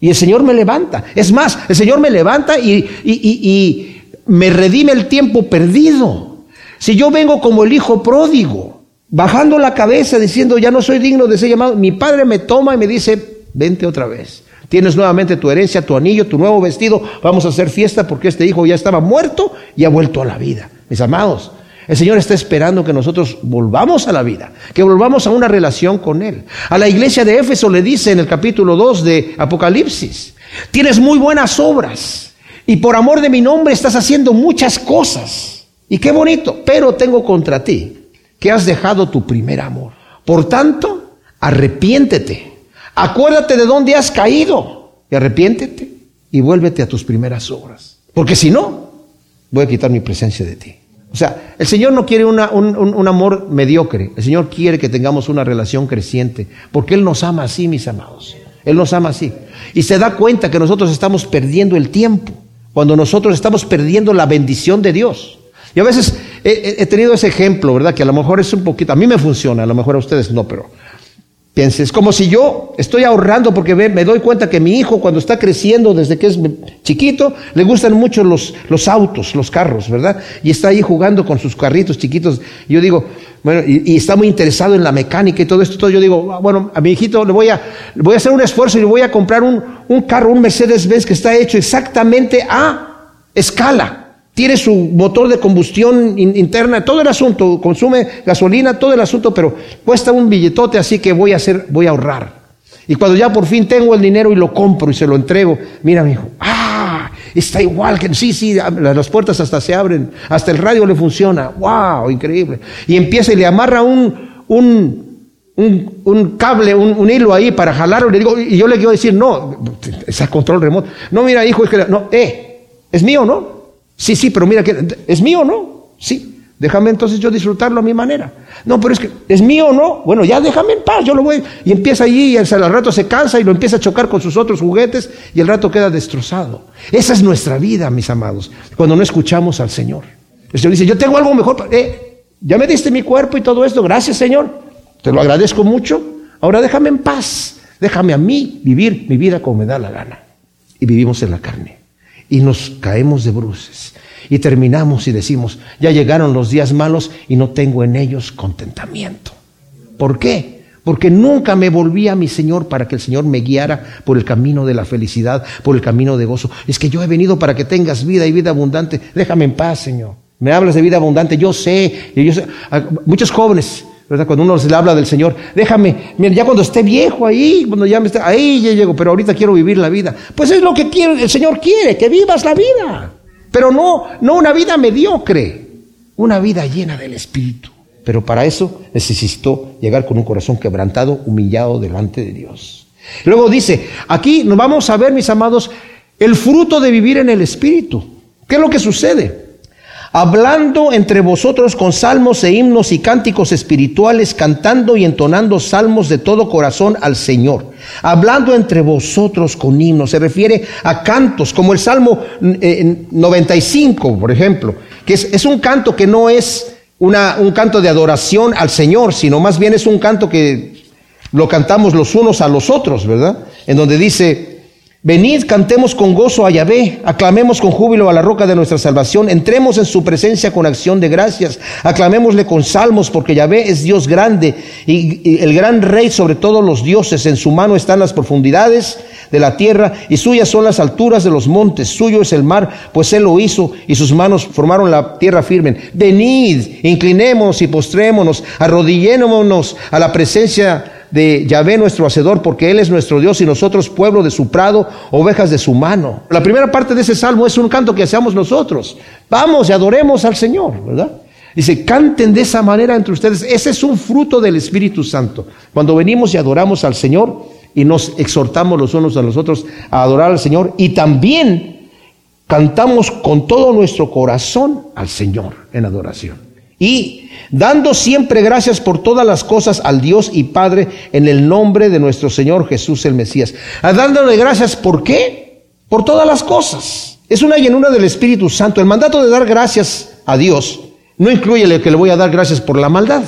Y el Señor me levanta. Es más, el Señor me levanta y, y, y me redime el tiempo perdido. Si yo vengo como el hijo pródigo, bajando la cabeza diciendo, ya no soy digno de ser llamado, mi padre me toma y me dice, vente otra vez. Tienes nuevamente tu herencia, tu anillo, tu nuevo vestido, vamos a hacer fiesta porque este hijo ya estaba muerto y ha vuelto a la vida. Mis amados, el Señor está esperando que nosotros volvamos a la vida, que volvamos a una relación con Él. A la iglesia de Éfeso le dice en el capítulo 2 de Apocalipsis, tienes muy buenas obras y por amor de mi nombre estás haciendo muchas cosas. Y qué bonito, pero tengo contra ti que has dejado tu primer amor. Por tanto, arrepiéntete. Acuérdate de dónde has caído y arrepiéntete y vuélvete a tus primeras obras. Porque si no, voy a quitar mi presencia de ti. O sea, el Señor no quiere un, un, amor mediocre. El Señor quiere que tengamos una relación creciente. Porque Él nos ama así, mis amados. Él nos ama así. Y se da cuenta que nosotros estamos perdiendo el tiempo. Cuando nosotros estamos perdiendo la bendición de Dios. Y a veces he, tenido ese ejemplo, ¿verdad? Que a lo mejor es un poquito, a mí me funciona, a lo mejor a ustedes no, pero piense, es como si yo estoy ahorrando porque me doy cuenta que mi hijo cuando está creciendo desde que es chiquito, le gustan mucho los, los autos, los carros, ¿verdad? Y está ahí jugando con sus carritos chiquitos. Y yo digo, bueno, y, está muy interesado en la mecánica y todo esto, todo. yo digo, ah, bueno, a mi hijito le voy a, le voy a hacer un esfuerzo y le voy a comprar un, un carro, un Mercedes-Benz que está hecho exactamente a escala tiene su motor de combustión interna, todo el asunto, consume gasolina, todo el asunto, pero cuesta un billetote, así que voy a hacer, voy a ahorrar. Y cuando ya por fin tengo el dinero y lo compro y se lo entrego, mira mi hijo, ah, está igual que, sí, sí, las puertas hasta se abren, hasta el radio le funciona, wow, increíble. Y empieza y le amarra un, un, un, cable, un, hilo ahí para jalarlo, le digo, y yo le quiero decir, no, es control remoto. No, mira, hijo, es que, no, eh, es mío, ¿no? Sí, sí, pero mira que es mío, ¿no? Sí. Déjame entonces yo disfrutarlo a mi manera. No, pero es que es mío, ¿no? Bueno, ya déjame en paz, yo lo voy. Y empieza allí y al rato se cansa y lo empieza a chocar con sus otros juguetes y el rato queda destrozado. Esa es nuestra vida, mis amados, cuando no escuchamos al Señor. El Señor dice, yo tengo algo mejor. Eh, ya me diste mi cuerpo y todo esto, gracias Señor. Te lo agradezco mucho. Ahora déjame en paz. Déjame a mí vivir mi vida como me da la gana. Y vivimos en la carne y nos caemos de bruces. Y terminamos y decimos, ya llegaron los días malos y no tengo en ellos contentamiento. ¿Por qué? Porque nunca me volví a mi Señor para que el Señor me guiara por el camino de la felicidad, por el camino de gozo. Es que yo he venido para que tengas vida y vida abundante. Déjame en paz, Señor. Me hablas de vida abundante, yo sé. Yo sé. Muchos jóvenes cuando uno se le habla del Señor, déjame, mira, ya cuando esté viejo ahí, cuando ya me esté, ahí ya llego, pero ahorita quiero vivir la vida. Pues es lo que quiere, el Señor quiere, que vivas la vida. Pero no, no una vida mediocre, una vida llena del Espíritu. Pero para eso necesitó llegar con un corazón quebrantado, humillado delante de Dios. Luego dice, aquí nos vamos a ver, mis amados, el fruto de vivir en el Espíritu. ¿Qué es lo que sucede? Hablando entre vosotros con salmos e himnos y cánticos espirituales, cantando y entonando salmos de todo corazón al Señor. Hablando entre vosotros con himnos, se refiere a cantos, como el Salmo 95, eh, por ejemplo, que es, un canto que no es una, un canto de adoración al Señor, sino más bien es un canto que lo cantamos los unos a los otros, ¿verdad? En donde dice, Venid, cantemos con gozo a Yahvé, aclamemos con júbilo a la roca de nuestra salvación, entremos en su presencia con acción de gracias, aclamémosle con salmos, porque Yahvé es Dios grande y, el gran rey sobre todos los dioses, en su mano están las profundidades de la tierra y suyas son las alturas de los montes, suyo es el mar, pues él lo hizo y sus manos formaron la tierra firme. Venid, inclinémonos y postrémonos, arrodillémonos a la presencia de Yahvé nuestro Hacedor, porque Él es nuestro Dios y nosotros pueblo de su prado, ovejas de su mano. La primera parte de ese salmo es un canto que hacemos nosotros. Vamos y adoremos al Señor, ¿verdad? Dice, canten de esa manera entre ustedes. Ese es un fruto del Espíritu Santo. Cuando venimos y adoramos al Señor y nos exhortamos los unos a los otros a adorar al Señor y también cantamos con todo nuestro corazón al Señor en adoración. Y dando siempre gracias por todas las cosas al Dios y Padre en el nombre de nuestro Señor Jesús el Mesías. A dándole gracias, ¿por qué? Por todas las cosas. Es una llenura del Espíritu Santo. El mandato de dar gracias a Dios no incluye que le voy a dar gracias por la maldad,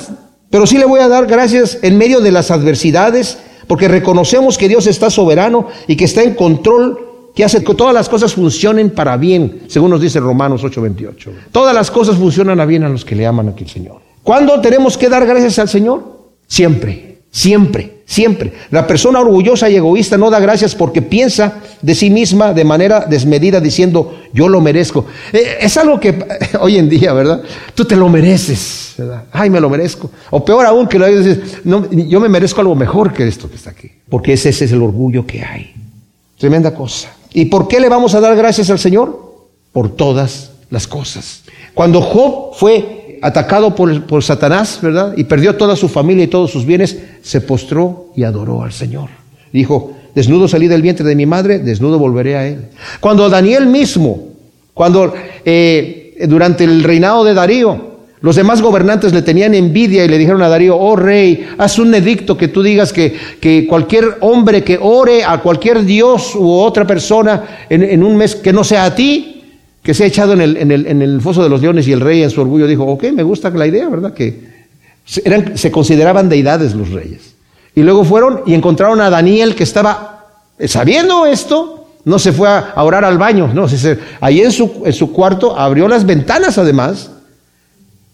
pero sí le voy a dar gracias en medio de las adversidades, porque reconocemos que Dios está soberano y que está en control que hace que todas las cosas funcionen para bien, según nos dice Romanos 8:28. Todas las cosas funcionan a bien a los que le aman aquí el Señor. ¿Cuándo tenemos que dar gracias al Señor? Siempre, siempre, siempre. La persona orgullosa y egoísta no da gracias porque piensa de sí misma de manera desmedida diciendo, yo lo merezco. Eh, es algo que hoy en día, ¿verdad? Tú te lo mereces, ¿verdad? Ay, me lo merezco. O peor aún que lo dices, no, yo me merezco algo mejor que esto que está aquí. Porque ese es el orgullo que hay. Tremenda cosa. ¿Y por qué le vamos a dar gracias al Señor? Por todas las cosas. Cuando Job fue atacado por, Satanás, ¿verdad? Y perdió toda su familia y todos sus bienes, se postró y adoró al Señor. Dijo, desnudo salí del vientre de mi madre, desnudo volveré a él. Cuando Daniel mismo, cuando eh, durante el reinado de Darío, los demás gobernantes le tenían envidia y le dijeron a Darío, oh rey, haz un edicto que tú digas que, que cualquier hombre que ore a cualquier dios u otra persona en, en un mes que no sea a ti, que se ha echado en el, en, el, en el, foso de los leones y el rey en su orgullo dijo, ok, me gusta la idea, ¿verdad? Que eran, se consideraban deidades los reyes. Y luego fueron y encontraron a Daniel que estaba, sabiendo esto, no se fue a, orar al baño, no, se, ahí en su, en su cuarto abrió las ventanas además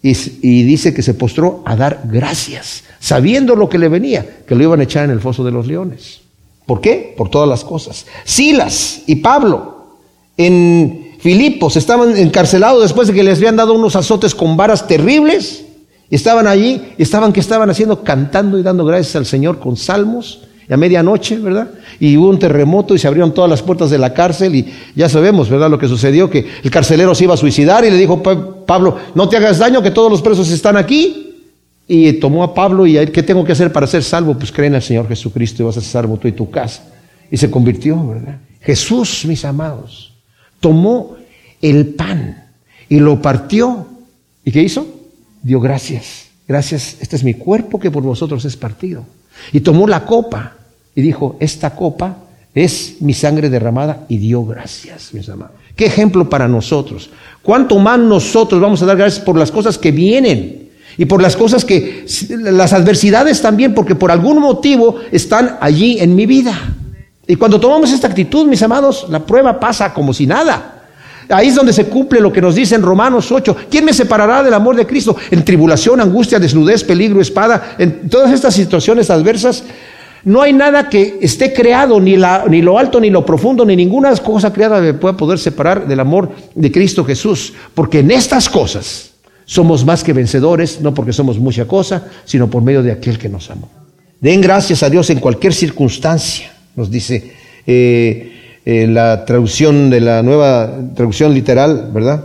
y, dice que se postró a dar gracias, sabiendo lo que le venía, que lo iban a echar en el foso de los leones. ¿Por qué? Por todas las cosas. Silas y Pablo en Filipos estaban encarcelados después de que les habían dado unos azotes con varas terribles. Estaban allí, estaban que estaban haciendo, cantando y dando gracias al Señor con salmos. A medianoche, ¿verdad? Y hubo un terremoto y se abrieron todas las puertas de la cárcel y ya sabemos, ¿verdad? Lo que sucedió, que el carcelero se iba a suicidar y le dijo, Pablo, no te hagas daño, que todos los presos están aquí. Y tomó a Pablo y ¿qué tengo que hacer para ser salvo? Pues creen en el Señor Jesucristo y vas a ser salvo tú y tu casa. Y se convirtió, ¿verdad? Jesús, mis amados, tomó el pan y lo partió. ¿Y qué hizo? Dio gracias. Gracias, este es mi cuerpo que por vosotros es partido. Y tomó la copa y dijo, esta copa es mi sangre derramada y dio gracias, mis amados. Qué ejemplo para nosotros. ¿Cuánto más nosotros vamos a dar gracias por las cosas que vienen? Y por las cosas que, las adversidades también, porque por algún motivo están allí en mi vida. Y cuando tomamos esta actitud, mis amados, la prueba pasa como si nada. Ahí es donde se cumple lo que nos dice en Romanos 8. ¿Quién me separará del amor de Cristo? En tribulación, angustia, desnudez, peligro, espada, en todas estas situaciones adversas. No hay nada que esté creado, ni, ni lo alto, ni lo profundo, ni ninguna cosa creada que pueda poder separar del amor de Cristo Jesús. Porque en estas cosas somos más que vencedores, no porque somos mucha cosa, sino por medio de aquel que nos amó. Den gracias a Dios en cualquier circunstancia nos dice eh, eh, la traducción de la nueva traducción literal, ¿verdad?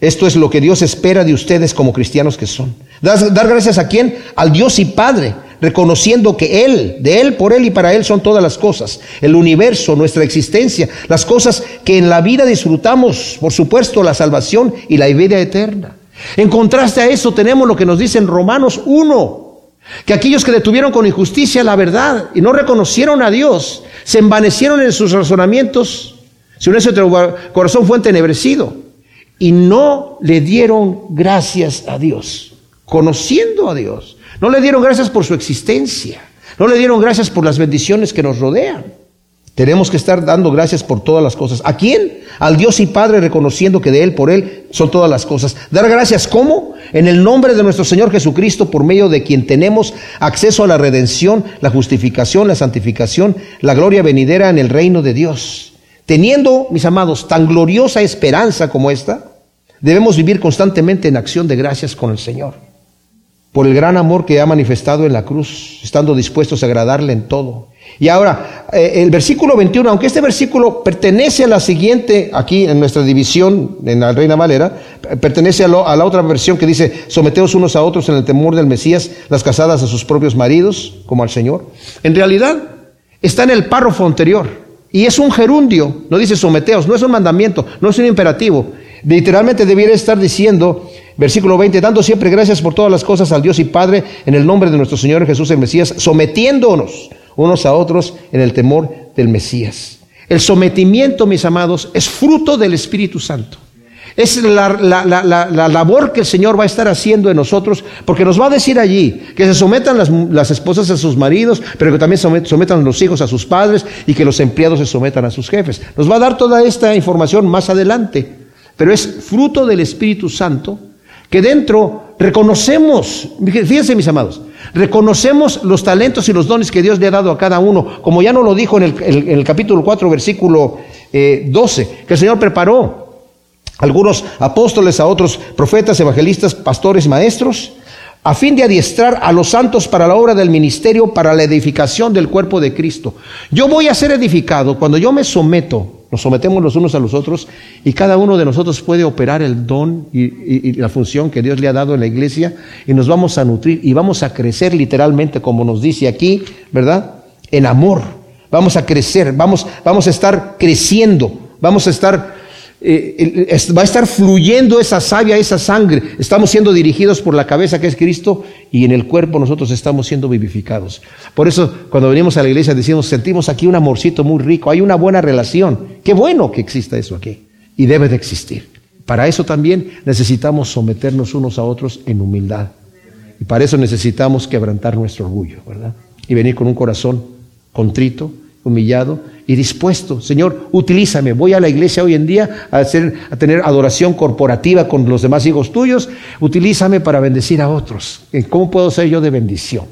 Esto es lo que Dios espera de ustedes como cristianos que son. Dar, dar gracias a quién? Al Dios y Padre reconociendo que Él, de Él, por Él y para Él son todas las cosas, el universo, nuestra existencia, las cosas que en la vida disfrutamos, por supuesto, la salvación y la vida eterna. En contraste a eso tenemos lo que nos dice en Romanos 1, que aquellos que detuvieron con injusticia la verdad y no reconocieron a Dios, se envanecieron en sus razonamientos, si un corazón fue entenebrecido, y no le dieron gracias a Dios, conociendo a Dios. No le dieron gracias por su existencia, no le dieron gracias por las bendiciones que nos rodean. Tenemos que estar dando gracias por todas las cosas. ¿A quién? Al Dios y Padre, reconociendo que de Él, por Él, son todas las cosas. Dar gracias, ¿cómo? En el nombre de nuestro Señor Jesucristo, por medio de quien tenemos acceso a la redención, la justificación, la santificación, la gloria venidera en el reino de Dios. Teniendo, mis amados, tan gloriosa esperanza como esta, debemos vivir constantemente en acción de gracias con el Señor. Por el gran amor que ha manifestado en la cruz, estando dispuestos a agradarle en todo y ahora, eh, el versículo 21, aunque este versículo pertenece a la siguiente, aquí en nuestra división, en la Reina Valera, pertenece a, a, la otra versión que dice, someteos unos a otros en el temor del Mesías, las casadas a sus propios maridos, como al Señor. En realidad, está en el párrafo anterior, y es un gerundio, no dice someteos, no es un mandamiento, no es un imperativo. Literalmente debiera estar diciendo, versículo 20, dando siempre gracias por todas las cosas al Dios y Padre, en el nombre de nuestro Señor Jesús el Mesías, sometiéndonos unos a otros en el temor del Mesías. El sometimiento, mis amados, es fruto del Espíritu Santo. Es la, labor que el Señor va a estar haciendo en nosotros, porque nos va a decir allí que se sometan las, esposas a sus maridos, pero que también sometan los hijos a sus padres y que los empleados se sometan a sus jefes. Nos va a dar toda esta información más adelante, pero es fruto del Espíritu Santo que dentro reconocemos, fíjense mis amados, Reconocemos los talentos y los dones que Dios le ha dado a cada uno, como ya nos lo dijo en el, capítulo 4, versículo 12, eh, que el Señor preparó algunos apóstoles, a otros profetas, evangelistas, pastores, maestros, a fin de adiestrar a los santos para la obra del ministerio, para la edificación del cuerpo de Cristo. Yo voy a ser edificado cuando yo me someto nos sometemos los unos a los otros y cada uno de nosotros puede operar el don y, la función que Dios le ha dado en la iglesia y nos vamos a nutrir y vamos a crecer literalmente, como nos dice aquí, ¿verdad? En amor. Vamos a crecer, vamos, vamos a estar creciendo, vamos a estar eh, va a estar fluyendo esa savia, esa sangre. Estamos siendo dirigidos por la cabeza que es Cristo y en el cuerpo nosotros estamos siendo vivificados. Por eso cuando venimos a la iglesia decimos, sentimos aquí un amorcito muy rico, hay una buena relación. Qué bueno que exista eso aquí y debe de existir. Para eso también necesitamos someternos unos a otros en humildad. Y para eso necesitamos quebrantar nuestro orgullo, ¿verdad? Y venir con un corazón contrito, humillado y dispuesto. Señor, utilízame. Voy a la iglesia hoy en día a, hacer, tener adoración corporativa con los demás hijos tuyos. Utilízame para bendecir a otros. ¿Cómo puedo ser yo de bendición?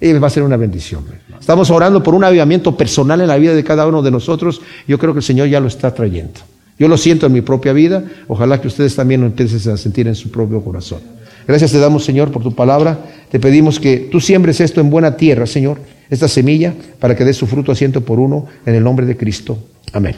Y va a ser una bendición. Estamos orando por un avivamiento personal en la vida de cada uno de nosotros. Yo creo que el Señor ya lo está trayendo. Yo lo siento en mi propia vida. Ojalá que ustedes también lo empiecen a sentir en su propio corazón. Gracias te damos, Señor, por tu palabra. Te pedimos que tú siembres esto en buena tierra, Señor esta semilla para que dé su fruto a ciento por uno en el nombre de Cristo. Amén.